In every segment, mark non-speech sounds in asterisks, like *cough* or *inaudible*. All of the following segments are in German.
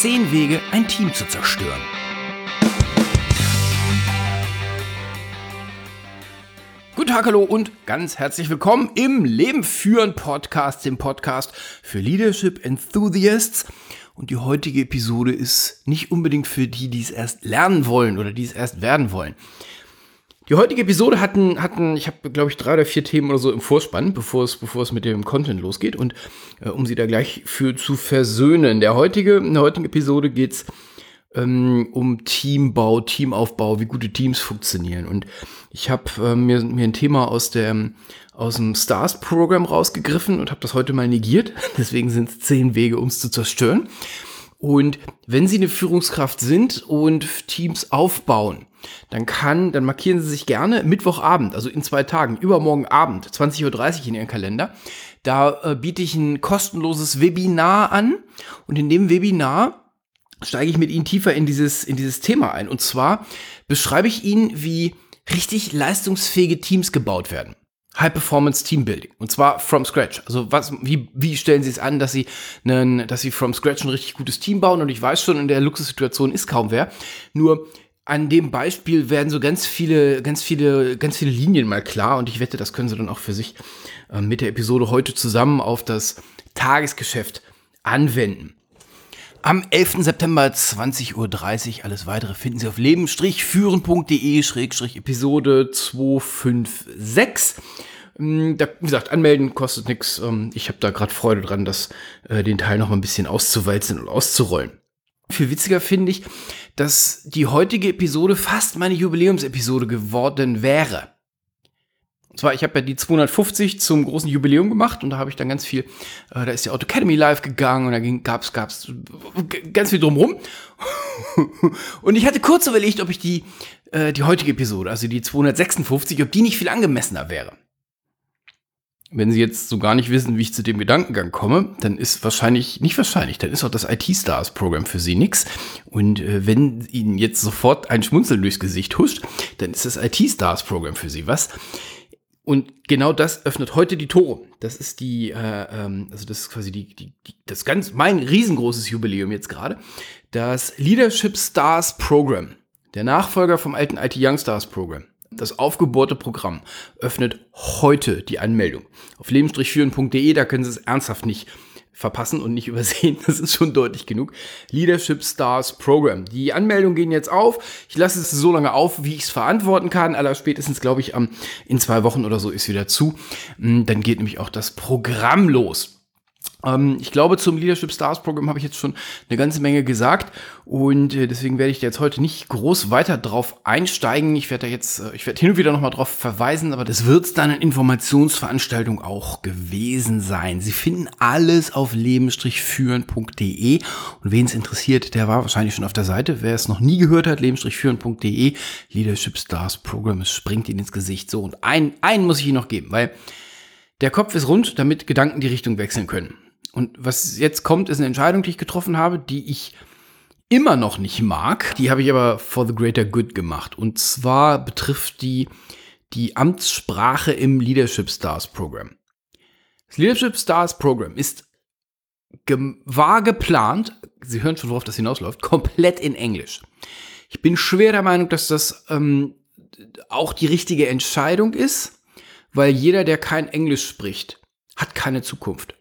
Zehn Wege, ein Team zu zerstören. Guten Tag, hallo und ganz herzlich willkommen im Leben führen Podcast, dem Podcast für Leadership Enthusiasts. Und die heutige Episode ist nicht unbedingt für die, die es erst lernen wollen oder die es erst werden wollen. Die heutige Episode hatten, hatten ich habe, glaube ich, drei oder vier Themen oder so im Vorspann, bevor es, bevor es mit dem Content losgeht. Und äh, um sie da gleich für zu versöhnen. Der heutige, in der heutigen Episode geht's ähm, um Teambau, Teamaufbau, wie gute Teams funktionieren. Und ich habe äh, mir, mir ein Thema aus, der, aus dem Stars-Programm rausgegriffen und habe das heute mal negiert. *laughs* Deswegen sind es zehn Wege, um es zu zerstören. Und wenn Sie eine Führungskraft sind und Teams aufbauen, dann kann, dann markieren Sie sich gerne Mittwochabend, also in zwei Tagen, übermorgen Abend, 20.30 Uhr in Ihren Kalender. Da äh, biete ich ein kostenloses Webinar an und in dem Webinar steige ich mit Ihnen tiefer in dieses, in dieses Thema ein. Und zwar beschreibe ich Ihnen, wie richtig leistungsfähige Teams gebaut werden. High Performance Teambuilding und zwar from scratch. Also was, wie, wie stellen Sie es an, dass Sie, einen, dass Sie from scratch ein richtig gutes Team bauen? Und ich weiß schon, in der Luxussituation ist kaum wer. Nur an dem Beispiel werden so ganz viele, ganz viele, ganz viele Linien mal klar. Und ich wette, das können Sie dann auch für sich äh, mit der Episode heute zusammen auf das Tagesgeschäft anwenden. Am 11. September 20.30 Uhr. Alles weitere finden Sie auf leben-führen.de-episode 256. Mm, da, wie gesagt, anmelden kostet nichts. Ähm, ich habe da gerade Freude dran, das, äh, den Teil noch mal ein bisschen auszuwalzen und auszurollen. Viel witziger finde ich, dass die heutige Episode fast meine Jubiläumsepisode geworden wäre. Zwar, ich habe ja die 250 zum großen Jubiläum gemacht und da habe ich dann ganz viel, äh, da ist die Auto Academy live gegangen und da gab's, gab's ganz viel drumrum. *laughs* und ich hatte kurz überlegt, ob ich die, äh, die heutige Episode, also die 256, ob die nicht viel angemessener wäre. Wenn Sie jetzt so gar nicht wissen, wie ich zu dem Gedankengang komme, dann ist wahrscheinlich, nicht wahrscheinlich, dann ist auch das IT-Stars-Programm für Sie nix. Und äh, wenn Ihnen jetzt sofort ein Schmunzeln durchs Gesicht huscht, dann ist das IT-Stars-Programm für Sie was. Und genau das öffnet heute die Tore. Das ist die, äh, ähm, also das ist quasi die, die, die, das ganz, mein riesengroßes Jubiläum jetzt gerade. Das Leadership Stars Program, der Nachfolger vom alten IT Young Stars Program. Das aufgebohrte Programm öffnet heute die Anmeldung. Auf leben-führen.de, da können Sie es ernsthaft nicht verpassen und nicht *laughs* übersehen. Das ist schon deutlich genug. Leadership Stars Program. Die Anmeldungen gehen jetzt auf. Ich lasse es so lange auf, wie ich es verantworten kann. Aller spätestens, glaube ich, in zwei Wochen oder so ist wieder zu. Hm, dann geht nämlich auch das Programm los. Ähm, ich glaube, zum Leadership Stars Programm habe ich jetzt schon eine ganze Menge gesagt und äh, deswegen werde ich jetzt heute nicht groß weiter drauf einsteigen. Ich werde da jetzt, äh, ich werde hin und wieder nochmal drauf verweisen, aber das wird dann eine Informationsveranstaltung auch gewesen sein. Sie finden alles auf leben-führen.de und wen es interessiert, der war wahrscheinlich schon auf der Seite. Wer es noch nie gehört hat, leben-führen.de, Leadership Stars Program, es springt Ihnen ins Gesicht. So, und einen, einen muss ich Ihnen noch geben, weil der Kopf ist rund, damit Gedanken die Richtung wechseln können. Und was jetzt kommt, ist eine Entscheidung, die ich getroffen habe, die ich immer noch nicht mag. Die habe ich aber for the greater good gemacht. Und zwar betrifft die die Amtssprache im Leadership Stars Program. Das Leadership Stars Program ist war geplant, Sie hören schon, worauf das hinausläuft, komplett in Englisch. Ich bin schwer der Meinung, dass das ähm, auch die richtige Entscheidung ist, weil jeder, der kein Englisch spricht, hat keine Zukunft.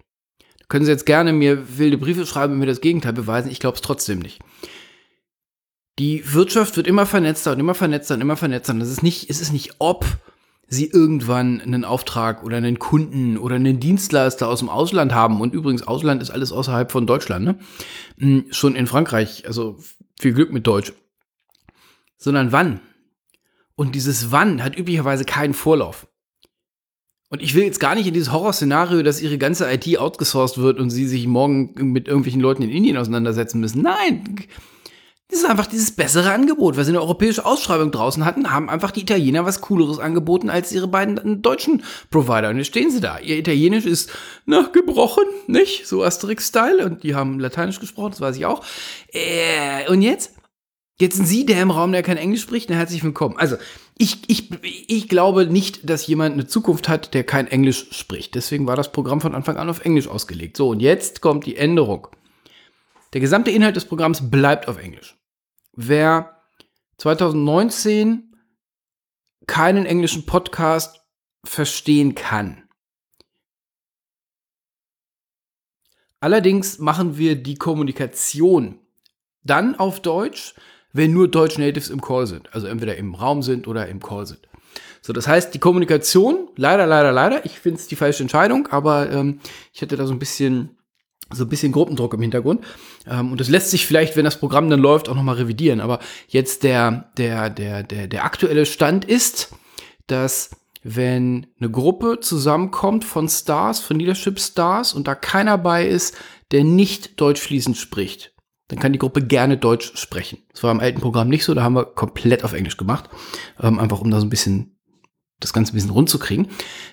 Können Sie jetzt gerne mir wilde Briefe schreiben und mir das Gegenteil beweisen. Ich glaube es trotzdem nicht. Die Wirtschaft wird immer vernetzter und immer vernetzter und immer vernetzter. Und es ist nicht, es ist nicht ob sie irgendwann einen Auftrag oder einen Kunden oder einen Dienstleister aus dem Ausland haben. Und übrigens, Ausland ist alles außerhalb von Deutschland, ne? Hm, schon in Frankreich, also viel Glück mit Deutsch. Sondern wann? Und dieses Wann hat üblicherweise keinen Vorlauf. Und ich will jetzt gar nicht in dieses Horrorszenario, dass ihre ganze IT outgesourced wird und sie sich morgen mit irgendwelchen Leuten in Indien auseinandersetzen müssen. Nein, das ist einfach dieses bessere Angebot. Weil sie eine europäische Ausschreibung draußen hatten, haben einfach die Italiener was Cooleres angeboten als ihre beiden deutschen Provider. Und jetzt stehen sie da. Ihr Italienisch ist nachgebrochen, nicht? So Asterix-Style. Und die haben Lateinisch gesprochen, das weiß ich auch. Äh, und jetzt? Jetzt sind Sie der im Raum, der kein Englisch spricht. Na, herzlich willkommen. Also, ich, ich, ich glaube nicht, dass jemand eine Zukunft hat, der kein Englisch spricht. Deswegen war das Programm von Anfang an auf Englisch ausgelegt. So, und jetzt kommt die Änderung. der gesamte Inhalt des Programms bleibt auf Englisch. Wer 2019 keinen englischen Podcast verstehen kann. Allerdings machen wir die Kommunikation dann auf Deutsch, wenn nur Deutsch Natives im Call sind. Also entweder im Raum sind oder im Call sind. So, das heißt, die Kommunikation, leider, leider, leider, ich finde es die falsche Entscheidung, aber ähm, ich hätte da so ein bisschen so ein bisschen Gruppendruck im Hintergrund. Ähm, und das lässt sich vielleicht, wenn das Programm dann läuft, auch nochmal revidieren. Aber jetzt der, der, der, der, der aktuelle Stand ist, dass wenn eine Gruppe zusammenkommt von Stars, von Leadership Stars und da keiner bei ist, der nicht Deutsch fließend spricht, dann kann die Gruppe gerne Deutsch sprechen. Das war im alten Programm nicht so, da haben wir komplett auf Englisch gemacht, ähm, einfach um da so ein bisschen das Ganze ein bisschen rund zu kriegen.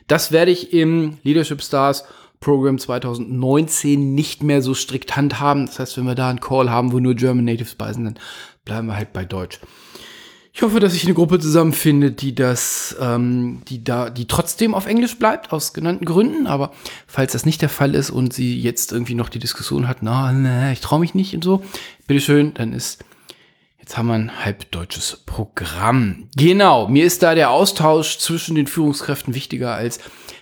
Das werde ich im Leadership Stars Programm 2019 nicht mehr so strikt handhaben. Das heißt, wenn wir da einen Call haben, wo nur German Natives bei sind, dann bleiben wir halt bei Deutsch. Ich hoffe, dass ich eine Gruppe zusammenfinde, die das, ähm, die da, die trotzdem auf Englisch bleibt, aus genannten Gründen. Aber falls das nicht der Fall ist und sie jetzt irgendwie noch die Diskussion hat, na, nee, ich traue mich nicht und so, bitteschön, dann ist Jetzt haben wir ein halbdeutsches Programm. Genau, mir ist da der Austausch zwischen den Führungskräften wichtiger als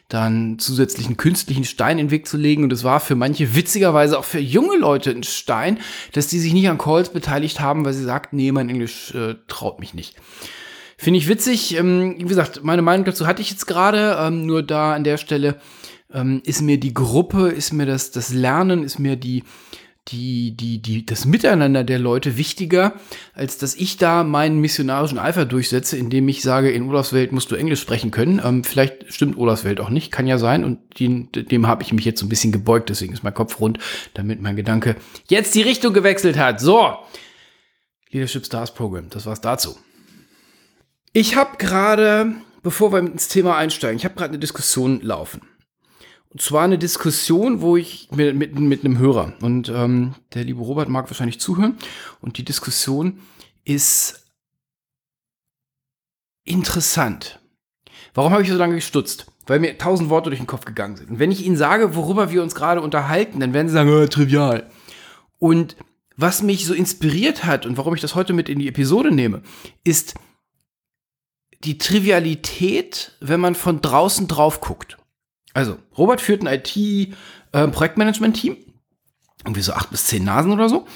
dann zusätzlichen künstlichen Stein in den Weg zu legen. Und es war für manche witzigerweise auch für junge Leute ein Stein, dass die sich nicht an Calls beteiligt haben, weil sie sagten, nee, mein Englisch äh, traut mich nicht. Finde ich witzig. Ähm, wie gesagt, meine Meinung dazu hatte ich jetzt gerade. Ähm, nur da an der Stelle ähm, ist mir die Gruppe, ist mir das, das Lernen, ist mir die, die, die, die, das Miteinander der Leute wichtiger, als dass ich da meinen missionarischen Eifer durchsetze, indem ich sage, in Olafs Welt musst du Englisch sprechen können. Ähm, vielleicht stimmt Olafs Welt auch nicht, kann ja sein. Und den, dem habe ich mich jetzt so ein bisschen gebeugt, deswegen ist mein Kopf rund, damit mein Gedanke jetzt die Richtung gewechselt hat. So, Leadership Stars Program, das war's dazu. Ich habe gerade, bevor wir ins Thema einsteigen, ich habe gerade eine Diskussion laufen. Zwar eine Diskussion, wo ich mit, mit, mit einem Hörer und ähm, der liebe Robert mag wahrscheinlich zuhören. Und die Diskussion ist interessant. Warum habe ich so lange gestutzt? Weil mir tausend Worte durch den Kopf gegangen sind. Und wenn ich Ihnen sage, worüber wir uns gerade unterhalten, dann werden Sie sagen, oh, trivial. Und was mich so inspiriert hat und warum ich das heute mit in die Episode nehme, ist die Trivialität, wenn man von draußen drauf guckt. Also, Robert führt ein IT-Projektmanagement-Team. Äh, irgendwie so acht bis zehn Nasen oder so.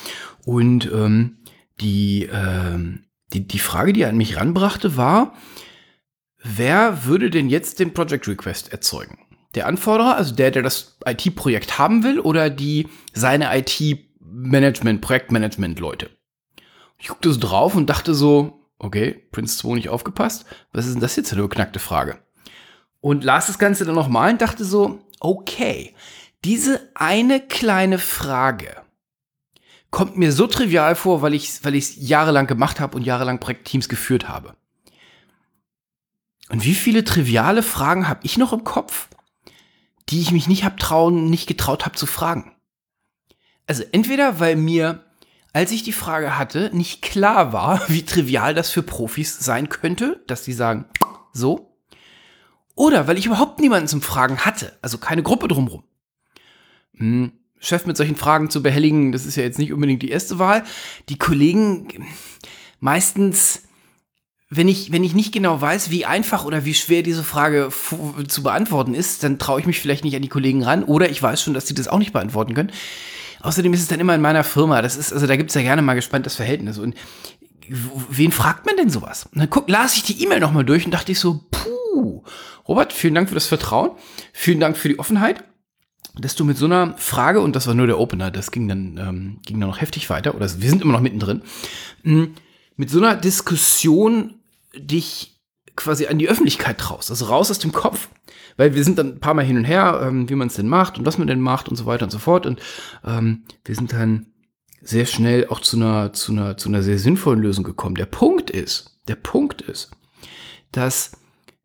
Und ähm, die, ähm, die, die Frage, die er an mich ranbrachte, war, wer würde denn jetzt den Project Request erzeugen? Der Anforderer, also der, der das IT-Projekt haben will, oder die seine IT-Management, Projektmanagement-Leute? Ich guckte so drauf und dachte so, okay, Prince 2 nicht aufgepasst. Was ist denn das jetzt für eine beknackte Frage? Und las das Ganze dann nochmal und dachte so, okay, diese eine kleine Frage kommt mir so trivial vor, weil ich es weil jahrelang gemacht habe und jahrelang Projektteams geführt habe. Und wie viele triviale Fragen habe ich noch im Kopf, die ich mich nicht hab trauen, nicht getraut habe zu fragen? Also entweder weil mir, als ich die Frage hatte, nicht klar war, *laughs* wie trivial das für Profis sein könnte, dass sie sagen, so, oder weil ich überhaupt niemanden zum Fragen hatte, also keine Gruppe drumrum. Hm, Chef mit solchen Fragen zu behelligen, das ist ja jetzt nicht unbedingt die erste Wahl. Die Kollegen meistens, wenn ich, wenn ich nicht genau weiß, wie einfach oder wie schwer diese Frage zu beantworten ist, dann traue ich mich vielleicht nicht an die Kollegen ran oder ich weiß schon, dass sie das auch nicht beantworten können. Außerdem ist es dann immer in meiner Firma. Das ist, also da gibt es ja gerne mal gespanntes Verhältnis. Und wen fragt man denn sowas? Und dann guck, las ich die E-Mail nochmal durch und dachte ich so, puh, Robert, vielen Dank für das Vertrauen, vielen Dank für die Offenheit, dass du mit so einer Frage, und das war nur der Opener, das ging dann, ähm, ging dann noch heftig weiter, oder wir sind immer noch mittendrin, hm, mit so einer Diskussion dich quasi an die Öffentlichkeit traust, also raus aus dem Kopf. Weil wir sind dann ein paar Mal hin und her, ähm, wie man es denn macht und was man denn macht und so weiter und so fort. Und ähm, wir sind dann sehr schnell auch zu einer, zu einer, zu einer sehr sinnvollen Lösung gekommen. Der Punkt ist, der Punkt ist, dass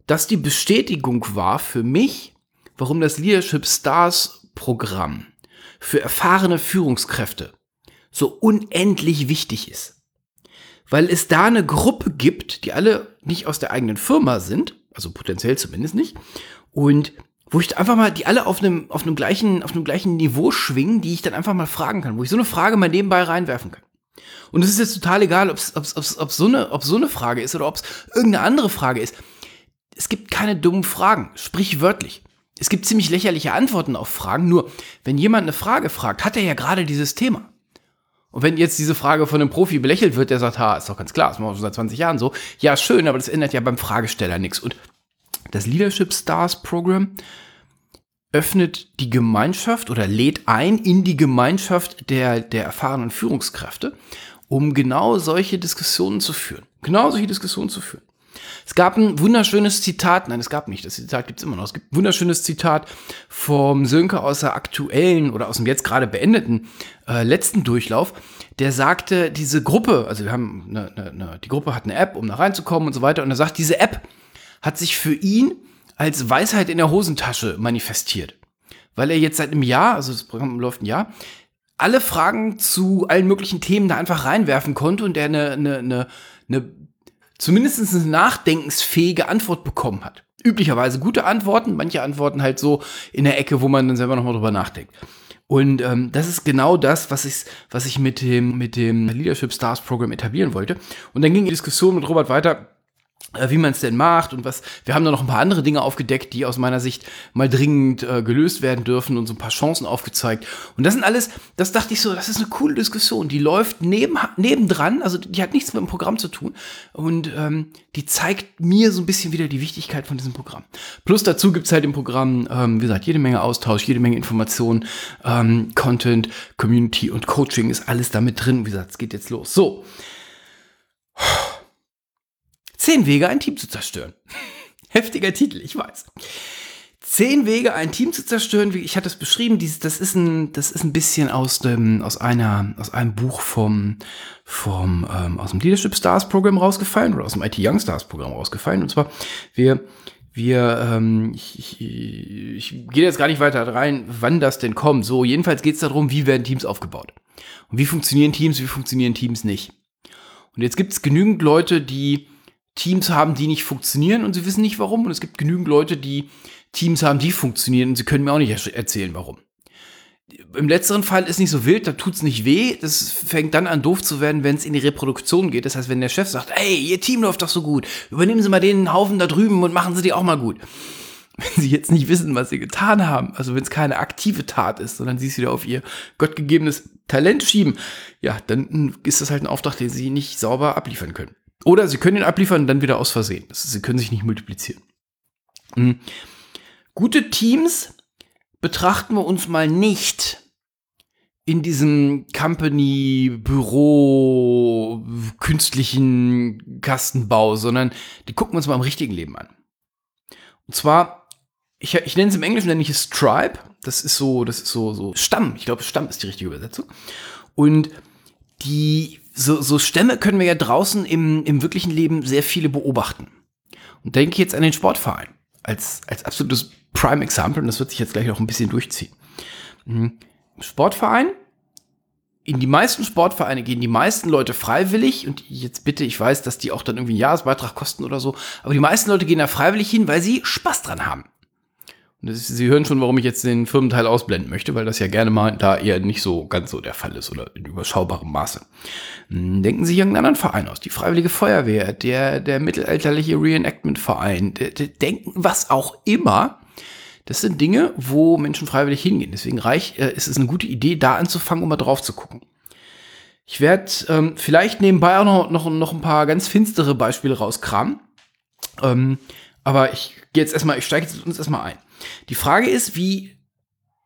das die Bestätigung war für mich, warum das Leadership Stars Programm für erfahrene Führungskräfte so unendlich wichtig ist. Weil es da eine Gruppe gibt, die alle nicht aus der eigenen Firma sind, also potenziell zumindest nicht, und wo ich einfach mal die alle auf einem, auf einem gleichen, auf einem gleichen Niveau schwingen, die ich dann einfach mal fragen kann, wo ich so eine Frage mal nebenbei reinwerfen kann. Und es ist jetzt total egal, ob es so, eine, ob so eine Frage ist oder ob es irgendeine andere Frage ist. Es gibt keine dummen Fragen, sprichwörtlich. Es gibt ziemlich lächerliche Antworten auf Fragen, nur wenn jemand eine Frage fragt, hat er ja gerade dieses Thema. Und wenn jetzt diese Frage von einem Profi belächelt wird, der sagt, ha, ist doch ganz klar, das machen wir schon seit 20 Jahren so. Ja, schön, aber das ändert ja beim Fragesteller nichts. Und das Leadership Stars Program öffnet die Gemeinschaft oder lädt ein in die Gemeinschaft der, der erfahrenen Führungskräfte, um genau solche Diskussionen zu führen. Genau solche Diskussionen zu führen. Es gab ein wunderschönes Zitat, nein, es gab nicht, das Zitat gibt es immer noch. Es gibt ein wunderschönes Zitat vom Sönke aus der aktuellen oder aus dem jetzt gerade beendeten äh, letzten Durchlauf. Der sagte, diese Gruppe, also wir haben eine, eine, eine, die Gruppe hat eine App, um da reinzukommen und so weiter. Und er sagt, diese App hat sich für ihn als Weisheit in der Hosentasche manifestiert. Weil er jetzt seit einem Jahr, also das Programm läuft ein Jahr, alle Fragen zu allen möglichen Themen da einfach reinwerfen konnte und er eine, eine, eine, eine zumindest eine nachdenkensfähige Antwort bekommen hat. Üblicherweise gute Antworten, manche Antworten halt so in der Ecke, wo man dann selber nochmal drüber nachdenkt. Und ähm, das ist genau das, was ich, was ich mit dem, mit dem Leadership Stars Program etablieren wollte. Und dann ging die Diskussion mit Robert weiter wie man es denn macht und was. Wir haben da noch ein paar andere Dinge aufgedeckt, die aus meiner Sicht mal dringend äh, gelöst werden dürfen und so ein paar Chancen aufgezeigt. Und das sind alles, das dachte ich so, das ist eine coole Diskussion. Die läuft neben, nebendran, also die hat nichts mit dem Programm zu tun. Und ähm, die zeigt mir so ein bisschen wieder die Wichtigkeit von diesem Programm. Plus dazu gibt's halt im Programm, ähm, wie gesagt, jede Menge Austausch, jede Menge Informationen, ähm, Content, Community und Coaching ist alles damit drin. Wie gesagt, es geht jetzt los. So. Zehn Wege, ein Team zu zerstören. *laughs* Heftiger Titel, ich weiß. Zehn Wege, ein Team zu zerstören. Wie ich hatte es beschrieben, dieses, das ist ein, das ist ein bisschen aus dem, aus einer, aus einem Buch vom, vom, ähm, aus dem Leadership Stars Programm rausgefallen oder aus dem IT Young Stars Programm rausgefallen. Und zwar, wir, wir, ähm, ich, ich, ich gehe jetzt gar nicht weiter rein, wann das denn kommt. So, jedenfalls geht es darum, wie werden Teams aufgebaut. Und wie funktionieren Teams, wie funktionieren Teams nicht. Und jetzt gibt es genügend Leute, die Teams haben, die nicht funktionieren und sie wissen nicht warum. Und es gibt genügend Leute, die Teams haben, die funktionieren und sie können mir auch nicht erzählen, warum. Im letzteren Fall ist nicht so wild, da tut es nicht weh. Das fängt dann an doof zu werden, wenn es in die Reproduktion geht. Das heißt, wenn der Chef sagt, hey, Ihr Team läuft doch so gut, übernehmen Sie mal den Haufen da drüben und machen Sie die auch mal gut. *laughs* Wenn Sie jetzt nicht wissen, was Sie getan haben, also wenn es keine aktive Tat ist, sondern Sie es wieder auf Ihr gottgegebenes Talent schieben, ja, dann ist das halt ein Auftrag, den Sie nicht sauber abliefern können. Oder sie können ihn abliefern und dann wieder aus Versehen. Sie können sich nicht multiplizieren. Mhm. Gute Teams betrachten wir uns mal nicht in diesem Company, Büro, künstlichen Kastenbau, sondern die gucken wir uns mal im richtigen Leben an. Und zwar, ich, ich nenne es im Englischen, nenne ich es Tribe. Das ist so, das ist so, so Stamm. Ich glaube, Stamm ist die richtige Übersetzung. Und die so, so Stämme können wir ja draußen im, im wirklichen Leben sehr viele beobachten. Und denke jetzt an den Sportverein als, als absolutes Prime Example, und das wird sich jetzt gleich noch ein bisschen durchziehen. Mhm. Sportverein, in die meisten Sportvereine gehen die meisten Leute freiwillig und jetzt bitte, ich weiß, dass die auch dann irgendwie einen Jahresbeitrag kosten oder so, aber die meisten Leute gehen da freiwillig hin, weil sie Spaß dran haben. Sie hören schon, warum ich jetzt den Firmenteil ausblenden möchte, weil das ja gerne mal da eher nicht so ganz so der Fall ist oder in überschaubarem Maße. Hm, denken Sie irgendeinen anderen Verein aus, die Freiwillige Feuerwehr, der, der mittelalterliche Reenactment-Verein, denken, was auch immer. Das sind Dinge, wo Menschen freiwillig hingehen. Deswegen reich, äh, ist es eine gute Idee, da anzufangen, um mal drauf zu gucken. Ich werde ähm, vielleicht nebenbei auch noch, noch, noch ein paar ganz finstere Beispiele rauskramen. Ähm, aber ich gehe jetzt erstmal, ich steige jetzt uns erstmal ein. Die Frage ist, wie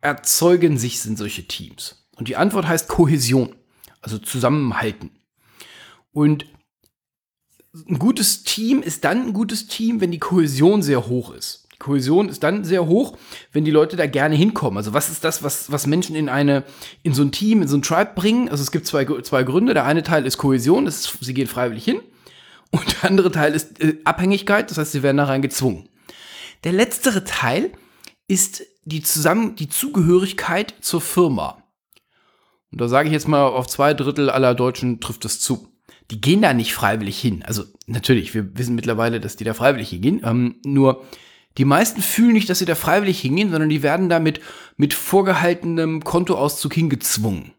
erzeugen sich sind solche Teams? Und die Antwort heißt Kohäsion, also Zusammenhalten. Und ein gutes Team ist dann ein gutes Team, wenn die Kohäsion sehr hoch ist. Die Kohäsion ist dann sehr hoch, wenn die Leute da gerne hinkommen. Also was ist das, was, was Menschen in eine, in so ein Team, in so ein Tribe bringen? Also es gibt zwei, zwei Gründe. Der eine Teil ist Kohäsion, ist, sie gehen freiwillig hin. Und der andere Teil ist äh, Abhängigkeit, das heißt, sie werden da rein gezwungen. Der letztere Teil ist die zusammen die Zugehörigkeit zur Firma. Und da sage ich jetzt mal, auf zwei Drittel aller Deutschen trifft es zu. Die gehen da nicht freiwillig hin. Also natürlich, wir wissen mittlerweile, dass die da freiwillig hingehen. Ähm, nur Die meisten fühlen nicht, dass sie da freiwillig hingehen, sondern die werden da mit, mit vorgehaltenem Kontoauszug hingezwungen.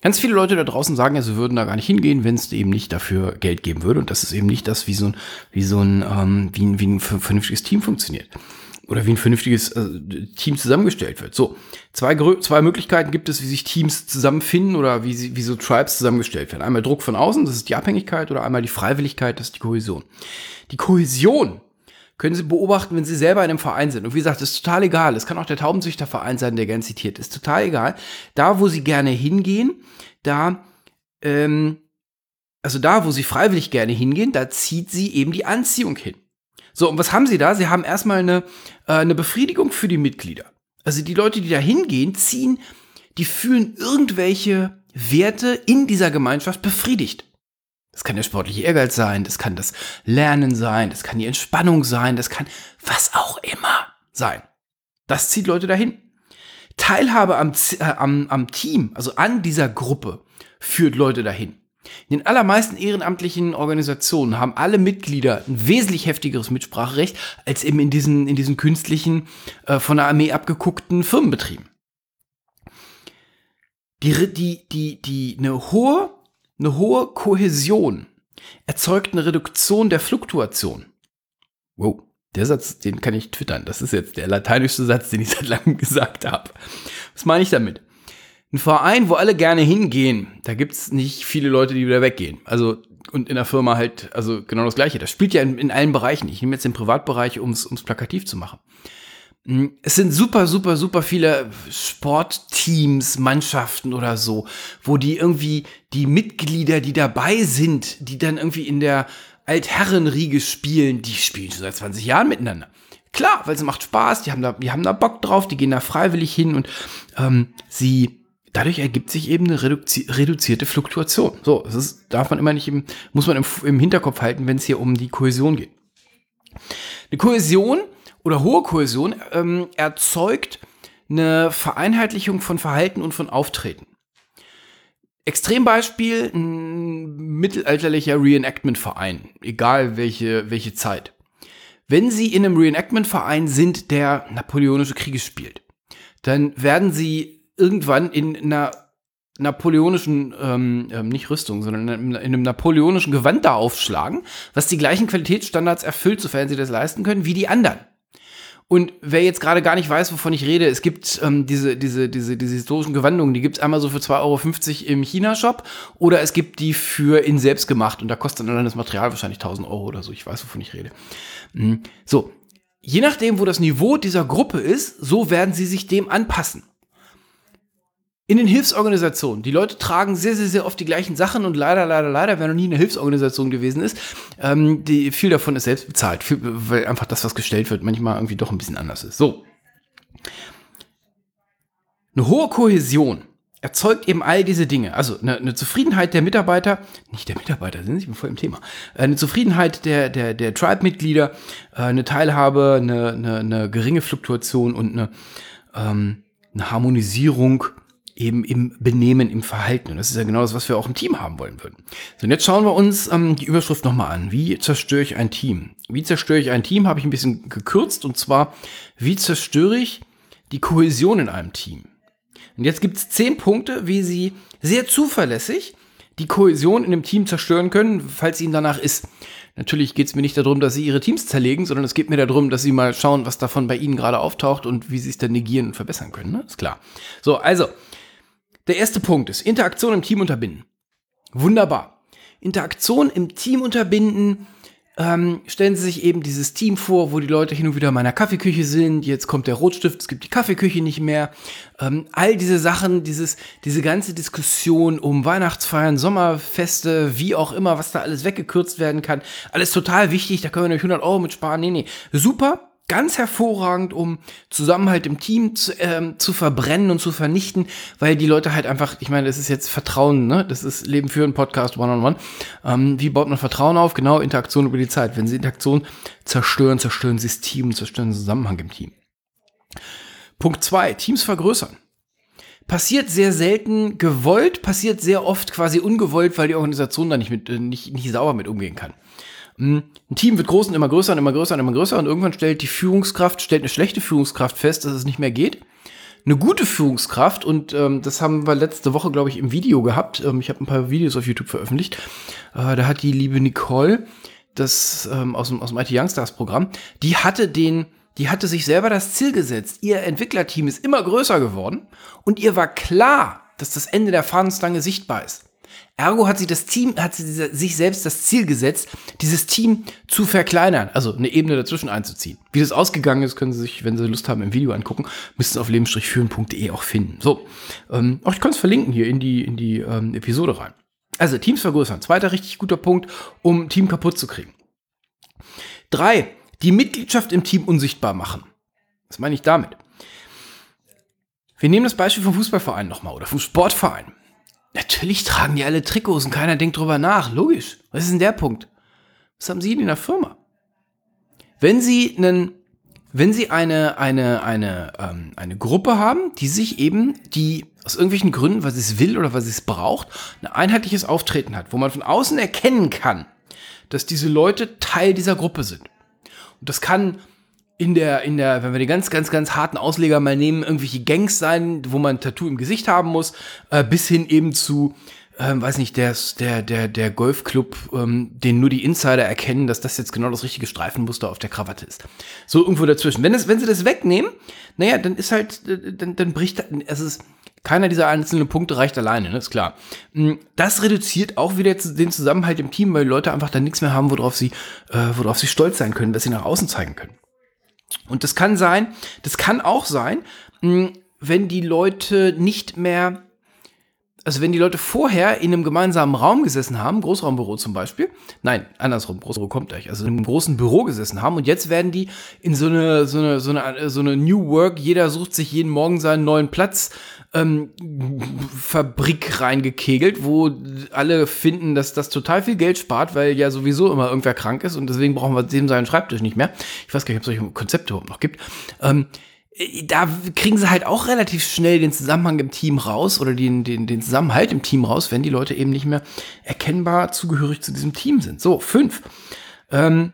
Ganz viele Leute da draußen sagen ja, sie würden da gar nicht hingehen, wenn es eben nicht dafür Geld geben würde. Und das ist eben nicht das, wie so ein, wie so ein, ähm, wie ein, wie ein vernünftiges Team funktioniert. Oder wie ein vernünftiges äh, Team zusammengestellt wird. So, zwei, zwei Möglichkeiten gibt es, wie sich Teams zusammenfinden oder wie, sie, wie so Tribes zusammengestellt werden. Einmal Druck von außen, das ist die Abhängigkeit, oder einmal die Freiwilligkeit, das ist die Kohäsion. Die Kohäsion können Sie beobachten, wenn Sie selber in einem Verein sind. Und wie gesagt, ist total egal. Es kann auch der Taubenzüchterverein sein, der gern zitiert ist. Total egal. Da, wo Sie gerne hingehen, da, ähm, also da, wo Sie freiwillig gerne hingehen, da zieht Sie eben die Anziehung hin. So, und was haben Sie da? Sie haben erstmal eine, äh, eine Befriedigung für die Mitglieder. Also die Leute, die da hingehen, ziehen, die fühlen irgendwelche Werte in dieser Gemeinschaft befriedigt. Das kann der sportliche Ehrgeiz sein, das kann das Lernen sein, das kann die Entspannung sein, das kann was auch immer sein. Das zieht Leute dahin. Teilhabe am, äh, am, am Team, also an dieser Gruppe, führt Leute dahin. In den allermeisten ehrenamtlichen Organisationen haben alle Mitglieder ein wesentlich heftigeres Mitspracherecht als eben in diesen, in diesen künstlichen, äh, von der Armee abgeguckten Firmenbetrieben. Die, die, die, die, eine hohe eine hohe Kohäsion erzeugt eine Reduktion der Fluktuation. Wow, der Satz, den kann ich twittern. Das ist jetzt der lateinische Satz, den ich *laughs* seit langem gesagt habe. Was meine ich damit? Ein Verein, wo alle gerne hingehen, da gibt es nicht viele Leute, die wieder weggehen. Also, und in der Firma halt, also genau das Gleiche. Das spielt ja in, in allen Bereichen. Ich nehme jetzt den Privatbereich, um es plakativ zu machen. Hm, es sind super, super, super viele Sportteams, Mannschaften oder so, wo die irgendwie die Mitglieder, die dabei sind, die dann irgendwie in der Altherrenriege spielen, die spielen schon seit 20 Jahren miteinander. Klar, weil es macht Spaß, die haben da, die haben da Bock drauf, die gehen da freiwillig hin und ähm, sie dadurch ergibt sich eben eine reduzi reduzierte Fluktuation. So, das ist, darf man immer nicht im, muss man im, im Hinterkopf halten, wenn es hier um die Kohäsion geht. Eine Kohäsion oder hohe Kohäsion ähm, erzeugt eine Vereinheitlichung von Verhalten und von Auftreten. Extrembeispiel, ein mittelalterlicher Reenactment-Verein, egal welche, welche Zeit. Wenn Sie in einem Reenactment-Verein sind, der napoleonische Kriege spielt, dann werden Sie irgendwann in einer napoleonischen, ähm, ähm, nicht Rüstung, sondern in, einem napoleonischen Gewand da aufschlagen, was die gleichen Qualitätsstandards erfüllt, sofern Sie das leisten können, wie die anderen. Und wer jetzt gerade gar nicht weiß, wovon ich rede, es gibt ähm, diese, diese, diese, diese historischen Gewandungen, die gibt's einmal so für 2,50 Euro im China-Shop oder es gibt die für in selbst gemacht und da kostet dann das Material wahrscheinlich 1000 Euro oder so. Ich weiß, wovon ich rede. Mhm. So, je nachdem, wo das Niveau dieser Gruppe ist, so werden sie sich dem anpassen in den Hilfsorganisationen. Die Leute tragen sehr, sehr, sehr oft die gleichen Sachen und leider, leider, leider, wer noch nie in einer Hilfsorganisation gewesen ist, ähm, die, viel davon ist selbst bezahlt, viel, weil einfach das, was gestellt wird, manchmal irgendwie doch ein bisschen anders ist. So. Eine hohe Kohäsion erzeugt eben all diese Dinge. Also eine, eine Zufriedenheit der Mitarbeiter, nicht der Mitarbeiter, sind Sie voll im Thema. Äh, eine Zufriedenheit der, der, der Tribe-Mitglieder, äh, eine Teilhabe, eine, eine, eine geringe Fluktuation und eine, ähm, eine Harmonisierung eben im Benehmen, im Verhalten. Und das ist ja genau das, was wir auch im Team haben wollen würden. So, und jetzt schauen wir uns ähm, die Überschrift nochmal an. Wie zerstöre ich ein Team? Wie zerstöre ich ein Team, habe ich ein bisschen gekürzt. Und zwar, wie zerstöre ich die Kohäsion in einem Team? Und jetzt gibt es zehn Punkte, wie Sie sehr zuverlässig die Kohäsion in einem Team zerstören können, falls Ihnen danach ist. Natürlich geht es mir nicht darum, dass Sie Ihre Teams zerlegen, sondern es geht mir darum, dass Sie mal schauen, was davon bei Ihnen gerade auftaucht und wie Sie es dann negieren und verbessern können. Ne? Ist klar. So, also, der erste Punkt ist Interaktion im Team unterbinden. Wunderbar. Interaktion im Team unterbinden. Ähm, stellen Sie sich eben dieses Team vor, wo die Leute hin und wieder in meiner Kaffeeküche sind. Jetzt kommt der Rotstift, es gibt die Kaffeeküche nicht mehr. Ähm, all diese Sachen, dieses, diese ganze Diskussion um Weihnachtsfeiern, Sommerfeste, wie auch immer, was da alles weggekürzt werden kann. Alles total wichtig, da können wir nämlich 100 Euro mit sparen. Nee, nee. Super, ganz hervorragend, um Zusammenhalt im Team zu, ähm, zu verbrennen und zu vernichten, weil die Leute halt einfach, ich meine, das ist jetzt Vertrauen, ne? Das ist Leben für einen Podcast One-on-One. -on -one. ähm, wie baut man Vertrauen auf? Genau, Interaktion über die Zeit. Wenn sie Interaktion zerstören, zerstören sie das Team, zerstören den Zusammenhang im Team. Punkt zwei: Teams vergrößern. Passiert sehr selten gewollt, passiert sehr oft quasi ungewollt, weil die Organisation da nicht mit, äh, nicht, nicht sauber mit umgehen kann. Hm, ein Team wird groß und immer größer und immer größer und immer größer und irgendwann stellt die Führungskraft, stellt eine schlechte Führungskraft fest, dass es nicht mehr geht. Eine gute Führungskraft, und ähm, das haben wir letzte Woche, glaube ich, im Video gehabt. Ähm, ich habe ein paar Videos auf YouTube veröffentlicht. Äh, da hat die liebe Nicole, das ähm, aus dem, aus dem IT Youngstars Programm, die hatte den, die hatte sich selber das Ziel gesetzt. Ihr Entwicklerteam ist immer größer geworden und ihr war klar, dass das Ende der Fahnenstange sichtbar ist. Ergo hat sie das Team, hat sie sich selbst das Ziel gesetzt, dieses Team zu verkleinern, also eine Ebene dazwischen einzuziehen. Wie das ausgegangen ist, können Sie sich, wenn Sie Lust haben, im Video angucken, müssen Sie auf leben-führen.de auch finden. So, ähm, auch ich kann es verlinken hier in die, in die ähm, Episode rein. Also Teams vergrößern, zweiter richtig guter Punkt, um Team kaputt zu kriegen. Drei, die Mitgliedschaft im Team unsichtbar machen. Was meine ich damit? Wir nehmen das Beispiel vom Fußballverein nochmal oder vom Sportverein. Natürlich tragen die alle Trikots und keiner denkt drüber nach. Logisch. Was ist denn der Punkt? Was haben Sie denn in der Firma? Wenn Sie einen, wenn Sie eine, eine, eine, ähm, eine Gruppe haben, die sich eben, die aus irgendwelchen Gründen, sie es will oder sie es braucht, ein einheitliches Auftreten hat, wo man von außen erkennen kann, dass diese Leute Teil dieser Gruppe sind. Und das kann in der, in der, wenn wir die ganz, ganz, ganz harten Ausleger mal nehmen, irgendwelche Gangs sein, wo man ein Tattoo im Gesicht haben muss, äh, bis hin eben zu, ähm, weiß nicht, der, der, der, der Golfclub, ähm, den nur die Insider erkennen, dass das jetzt genau das richtige Streifenmuster auf der Krawatte ist. So irgendwo dazwischen. Wenn, es, wenn sie das wegnehmen, naja, dann ist halt, äh, dann, dann bricht, es ist, keiner dieser einzelnen Punkte reicht alleine, ne? ist klar. Mm, das reduziert auch wieder den Zusammenhalt im Team, weil Leute einfach dann nichts mehr haben, worauf sie, äh, worauf sie stolz sein können, was sie nach außen zeigen können. Und das kann sein, das kann auch sein, hm, wenn die Leute nicht mehr, also wenn die Leute vorher in einem gemeinsamen Raum gesessen haben, Großraumbüro zum Beispiel, nein, andersrum, Großraumbüro kommt gleich, also in einem großen Büro gesessen haben und jetzt werden die in so eine, so eine, so eine, so eine New Work, jeder sucht sich jeden Morgen seinen neuen Platz, ähm, Fabrik reingekegelt, wo alle finden, dass das total viel Geld spart, weil ja sowieso immer irgendwer krank ist und deswegen brauchen wir dem seinen Schreibtisch nicht mehr. Ich weiß gar nicht, ob es solche Konzepte überhaupt noch gibt. Ähm, da kriegen sie halt auch relativ schnell den Zusammenhang im Team raus oder den, den, den Zusammenhalt im Team raus, wenn die Leute eben nicht mehr erkennbar zugehörig zu diesem Team sind. So, fünf. Ähm,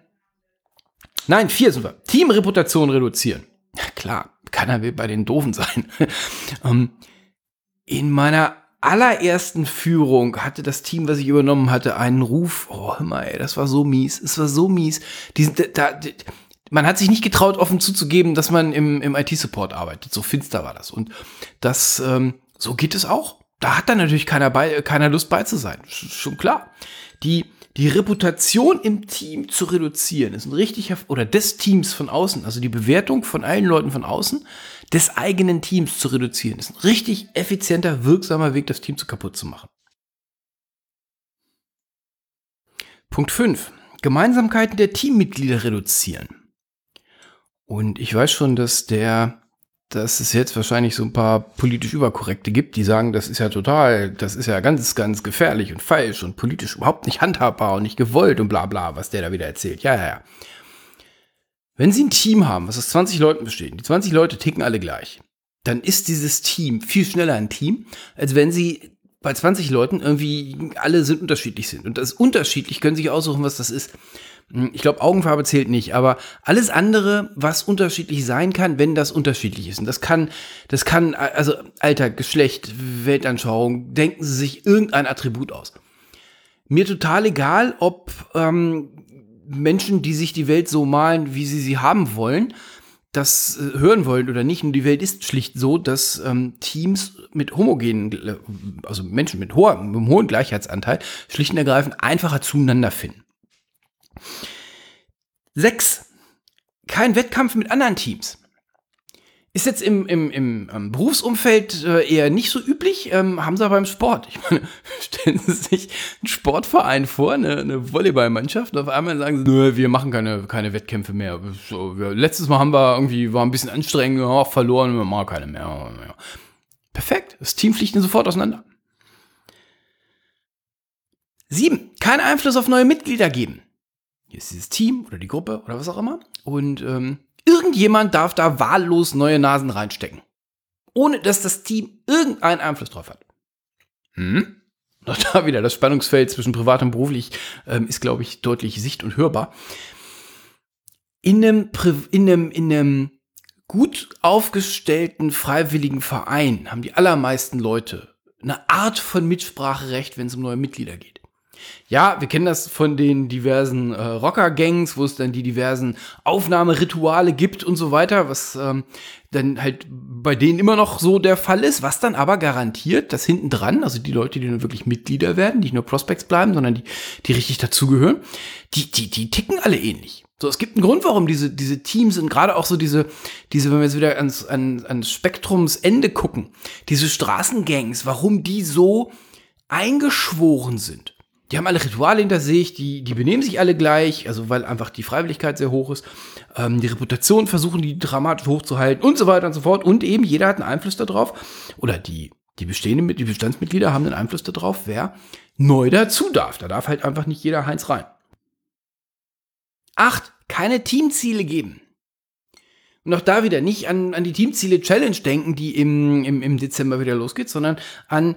nein, vier sind wir. Teamreputation reduzieren. Ja, klar, keiner will bei den Doofen sein. *laughs* ähm, in meiner allerersten Führung hatte das Team, was ich übernommen hatte, einen Ruf. Oh, hör mal, ey, das war so mies. Es war so mies. Die, da, die, man hat sich nicht getraut, offen zuzugeben, dass man im, im IT-Support arbeitet. So finster war das. Und das, ähm, so geht es auch. Da hat dann natürlich keiner, bei, keiner Lust bei zu sein. Schon klar. Die, die Reputation im Team zu reduzieren, ist ein richtiger, oder des Teams von außen, also die Bewertung von allen Leuten von außen, des eigenen Teams zu reduzieren, ist ein richtig effizienter, wirksamer Weg, das Team zu kaputt zu machen. Punkt 5. Gemeinsamkeiten der Teammitglieder reduzieren. Und ich weiß schon, dass der dass es jetzt wahrscheinlich so ein paar politisch Überkorrekte gibt, die sagen, das ist ja total, das ist ja ganz, ganz gefährlich und falsch und politisch überhaupt nicht handhabbar und nicht gewollt und bla bla, was der da wieder erzählt. Ja, ja, ja. Wenn Sie ein Team haben, was aus 20 Leuten besteht, die 20 Leute ticken alle gleich, dann ist dieses Team viel schneller ein Team, als wenn Sie bei 20 Leuten irgendwie alle sind unterschiedlich sind. Und das unterschiedlich können sich aussuchen, was das ist. Hm, ich glaube, Augenfarbe zählt nicht, aber alles andere, was unterschiedlich sein kann, wenn das unterschiedlich ist. Und das kann, das kann, also Alter, Geschlecht, Weltanschauung, denken Sie sich irgendein Attribut aus. Mir total egal, ob ähm, Menschen, die sich die Welt so malen, wie sie sie haben wollen, das äh, hören wollen oder nicht. Und die Welt ist schlicht so, dass ähm, Teams mit homogenen, äh, also Menschen mit, hoher, mit einem hohen Gleichheitsanteil, schlicht und ergreifend einfacher zueinander finden. Sechs, kein Wettkampf mit anderen Teams. Ist jetzt im, im, im, im Berufsumfeld äh, eher nicht so üblich, ähm, haben sie aber im Sport. Ich meine, *laughs* stellen Sie sich einen Sportverein vor, eine, eine Volleyballmannschaft, und auf einmal sagen sie, nö, wir machen keine, keine Wettkämpfe mehr. So, wir, letztes Mal haben wir irgendwie, war ein bisschen anstrengend, auch verloren, wir machen keine mehr. Perfekt, das Team fliegt sofort auseinander. Sieben, keinen Einfluss auf neue Mitglieder geben hier ist dieses Team oder die Gruppe oder was auch immer. Und ähm, irgendjemand darf da wahllos neue Nasen reinstecken. Ohne dass das Team irgendeinen Einfluss drauf hat. Hm? *laughs* Noch da wieder das Spannungsfeld zwischen privat und beruflich ähm, ist, glaube ich, deutlich sicht- und hörbar. In einem, in einem, in einem gut aufgestellten freiwilligen Verein haben die allermeisten Leute eine Art von Mitspracherecht, wenn es um neue Mitglieder geht. Ja, wir kennen das von den diversen äh, Rocker-Gangs, wo es dann die diversen Aufnahmerituale gibt und so weiter, was ähm, dann halt bei denen immer noch so der Fall ist, was dann aber garantiert, dass hinten dran, also die Leute, die dann wirklich Mitglieder werden, nicht nur Prospects bleiben, sondern die, die richtig dazugehören, die, die, die ticken alle ähnlich. So, es gibt einen Grund, warum diese, diese Teams und gerade auch so diese, diese, wenn wir jetzt wieder ans, an, ans Spektrumsende gucken, diese Straßengangs, warum die so eingeschworen sind die haben alle Rituale hinter sich, die, die benehmen sich alle gleich, also weil einfach die Freiwilligkeit sehr hoch ist. Ähm, die Reputation versuchen die dramatisch hochzuhalten und so weiter und so fort. Und eben jeder hat einen Einfluss darauf. Oder die, die bestehenden, die Bestandsmitglieder haben einen Einfluss darauf, wer neu dazu darf. Da darf halt einfach nicht jeder Heinz rein. Acht, keine Teamziele geben. Und auch da wieder nicht an, an die Teamziele Challenge denken, die im, im, im Dezember wieder losgeht, sondern an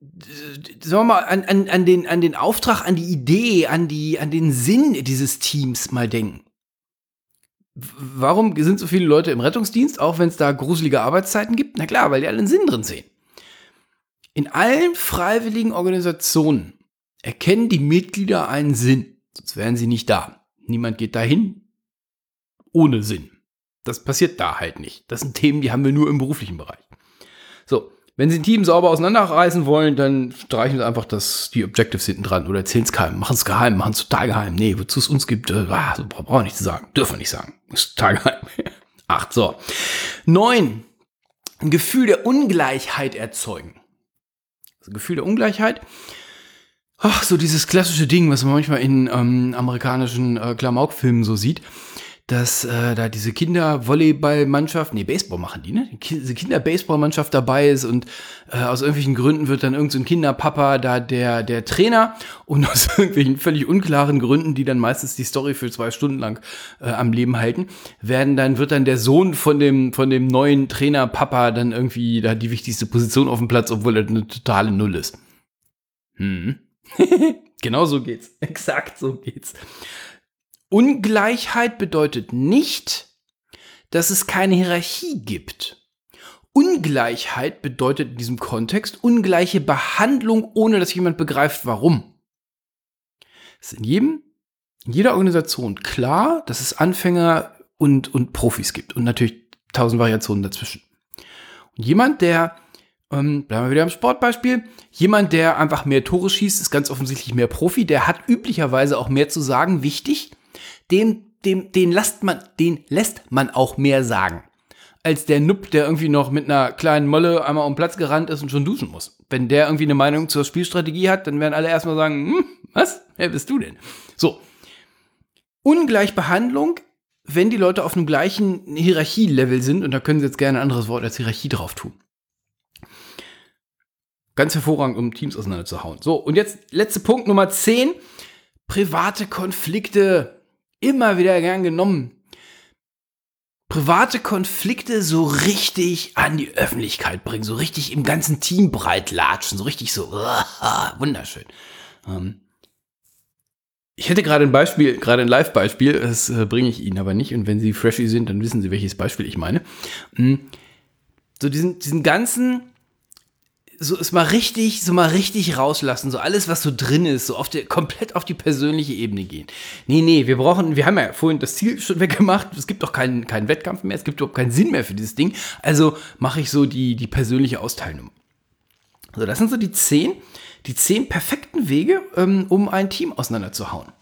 sagen wir mal, an, an, an, den, an den Auftrag, an die Idee, an, die, an den Sinn dieses Teams mal denken. Warum sind so viele Leute im Rettungsdienst, auch wenn es da gruselige Arbeitszeiten gibt? Na klar, weil die alle einen Sinn drin sehen. In allen freiwilligen Organisationen erkennen die Mitglieder einen Sinn, sonst wären sie nicht da. Niemand geht dahin ohne Sinn. Das passiert da halt nicht. Das sind Themen, die haben wir nur im beruflichen Bereich. Wenn Sie ein Team sauber auseinanderreißen wollen, dann streichen Sie einfach das, die Objectives hinten dran oder erzählen es keinem, machen es geheim, machen es total geheim. Nee, wozu es uns gibt, äh, ah, so brauchen wir nicht zu sagen, dürfen wir nicht sagen. Ist total geheim. *laughs* Acht, so. Neun, ein Gefühl der Ungleichheit erzeugen. Das Gefühl der Ungleichheit. Ach, so dieses klassische Ding, was man manchmal in ähm, amerikanischen äh, Klamaukfilmen so sieht dass äh, da diese Kindervolleyballmannschaft, nee, Baseball machen die, ne? Diese Kinderbaseballmannschaft dabei ist und äh, aus irgendwelchen Gründen wird dann irgendein so Kinderpapa da der, der Trainer und *laughs* aus irgendwelchen völlig unklaren Gründen, die dann meistens die Story für zwei Stunden lang äh, am Leben halten, werden dann, wird dann der Sohn von dem, von dem neuen Trainer Papa dann irgendwie da die wichtigste Position auf dem Platz, obwohl er eine totale Null ist. Hm. *laughs* genau so geht's. *laughs* Exakt so geht's. Ungleichheit bedeutet nicht, dass es keine Hierarchie gibt. Ungleichheit bedeutet in diesem Kontext ungleiche Behandlung, ohne dass jemand begreift, warum. Es ist in jedem, in jeder Organisation klar, dass es Anfänger und, und Profis gibt und natürlich tausend Variationen dazwischen. Und jemand, der, ähm, bleiben wir wieder im Sportbeispiel, jemand, der einfach mehr Tore schießt, ist ganz offensichtlich mehr Profi, der hat üblicherweise auch mehr zu sagen, wichtig, dem, dem, den lässt man, den lässt man auch mehr sagen. Als der Nupp, der irgendwie noch mit einer kleinen Molle einmal um Platz gerannt ist und schon duschen muss. Wenn der irgendwie eine Meinung zur Spielstrategie hat, dann werden alle erstmal sagen, hm, was? Wer bist du denn? So. Ungleichbehandlung, wenn die Leute auf einem gleichen Hierarchielevel sind, und da können sie jetzt gerne ein anderes Wort als Hierarchie drauf tun. Ganz hervorragend, um Teams auseinanderzuhauen. So, und jetzt letzter Punkt Nummer 10. Private Konflikte immer wieder gern genommen. Private Konflikte so richtig an die Öffentlichkeit bringen, so richtig im ganzen Team breit latschen, so richtig so, uh, *laughs* wunderschön. Ähm, ich hätte gerade ein Beispiel, gerade ein Live-Beispiel, das äh, bringe ich Ihnen aber nicht. Und wenn Sie freshy sind, dann wissen Sie, welches Beispiel ich meine. Mhm. So diesen, diesen ganzen so es mal richtig, so mal richtig rauslassen, so alles, was so drin ist, so auf die, komplett auf die persönliche Ebene gehen. Nee, nee, wir brauchen, wir haben ja vorhin das Ziel schon weggemacht, es gibt doch keinen, keinen Wettkampf mehr, es gibt überhaupt keinen Sinn mehr für dieses Ding, also mache ich so die, die persönliche Austeilnummer. So, das sind so die zehn, die zehn perfekten Wege, ähm, um ein Team auseinanderzuhauen.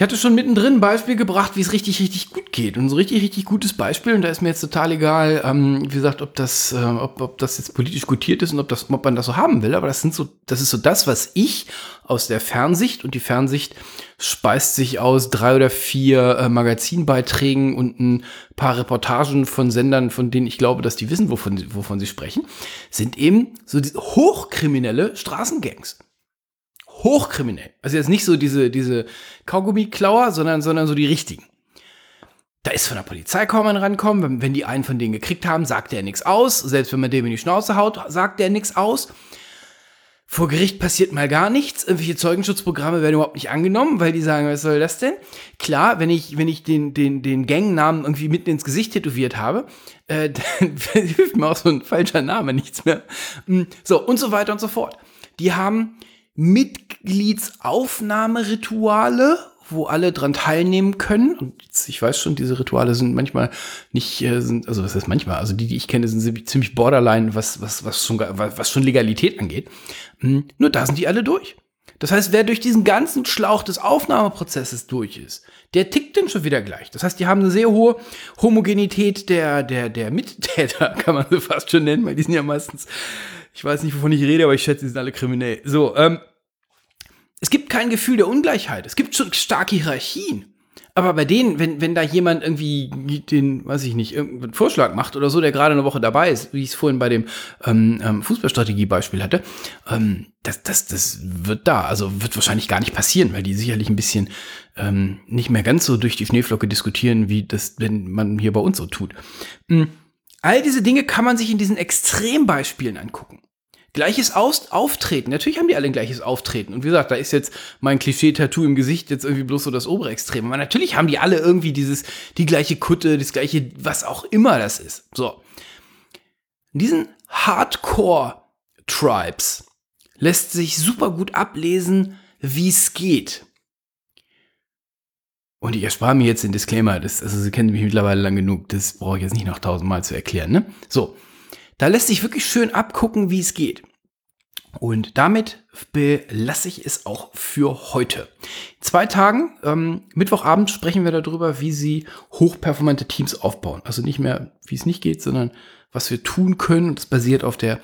Ich hatte schon mittendrin ein Beispiel gebracht, wie es richtig, richtig gut geht. Und so richtig, richtig gutes Beispiel. Und da ist mir jetzt total egal, ähm, wie gesagt, ob das, äh, ob, ob das jetzt politisch gutiert ist und ob, das, ob man das so haben will. Aber das sind so, das ist so das, was ich aus der Fernsicht und die Fernsicht speist sich aus drei oder vier äh, Magazinbeiträgen und ein paar Reportagen von Sendern, von denen ich glaube, dass die wissen, wovon, wovon sie sprechen, sind eben so hochkriminelle Straßengangs hochkriminell. Also jetzt nicht so diese, diese Kaugummi-Klauer, sondern, sondern so die richtigen. Da ist von der Polizei kaum ein rankommen. Wenn, wenn die einen von denen gekriegt haben, sagt der nichts aus. Selbst wenn man dem in die Schnauze haut, sagt der nichts aus. Vor Gericht passiert mal gar nichts. Irgendwelche Zeugenschutzprogramme werden überhaupt nicht angenommen, weil die sagen, was soll das denn? Klar, wenn ich, wenn ich den, den, den Gangnamen irgendwie mitten ins Gesicht tätowiert habe, äh, *laughs* dann hilft mir auch so ein falscher Name nichts mehr. Hm, so, und so weiter und so fort. Die haben Mitgliedsaufnahmerituale wo alle dran teilnehmen können. Und ich weiß schon, diese Rituale sind manchmal nicht, äh, sind, also was heißt manchmal, also die, die ich kenne, sind ziemlich borderline, was, was, was, schon, was schon Legalität angeht. Hm, nur da sind die alle durch. Das heißt, wer durch diesen ganzen Schlauch des Aufnahmeprozesses durch ist, der tickt dann schon wieder gleich. Das heißt, die haben eine sehr hohe Homogenität der, der, der Mittäter, *laughs* kann man sie fast schon nennen, weil die sind ja meistens, ich weiß nicht, wovon ich rede, aber ich schätze, die sind alle kriminell. So, ähm, es gibt kein Gefühl der Ungleichheit. Es gibt schon starke Hierarchien. Aber bei denen, wenn, wenn da jemand irgendwie den, weiß ich nicht, irgendeinen Vorschlag macht oder so, der gerade eine Woche dabei ist, wie ich es vorhin bei dem ähm, ähm, Fußballstrategie-Beispiel hatte, ähm, das, das, das wird da, also wird wahrscheinlich gar nicht passieren, weil die sicherlich ein bisschen ähm, nicht mehr ganz so durch die Schneeflocke diskutieren, wie das, wenn man hier bei uns so tut. Mhm. All diese Dinge kann man sich in diesen Extrembeispielen angucken. Gleiches Aus Auftreten. Natürlich haben die alle ein gleiches Auftreten. Und wie gesagt, da ist jetzt mein Klischee-Tattoo im Gesicht jetzt irgendwie bloß so das obere Extrem. Aber natürlich haben die alle irgendwie dieses, die gleiche Kutte, das gleiche, was auch immer das ist. So. In diesen Hardcore-Tribes lässt sich super gut ablesen, wie es geht. Und ich erspare mir jetzt den Disclaimer, das, also Sie kennen mich mittlerweile lang genug, das brauche ich jetzt nicht noch tausendmal zu erklären, ne? So. Da lässt sich wirklich schön abgucken, wie es geht. Und damit belasse ich es auch für heute. Zwei Tagen, ähm, Mittwochabend, sprechen wir darüber, wie Sie hochperformante Teams aufbauen. Also nicht mehr, wie es nicht geht, sondern was wir tun können. Das basiert auf der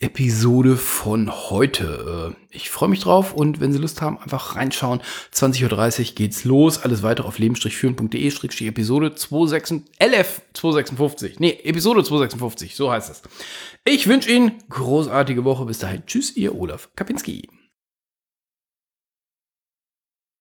Episode von heute. Äh, ich freue mich drauf und wenn Sie Lust haben, einfach reinschauen. 20.30 Uhr geht's los. Alles weitere auf leben-führen.de Episode 26, LF 256. Nee, Episode 256, so heißt es. Ich wünsche Ihnen großartige Woche. Bis dahin. Tschüss, Ihr Olaf Kapinski.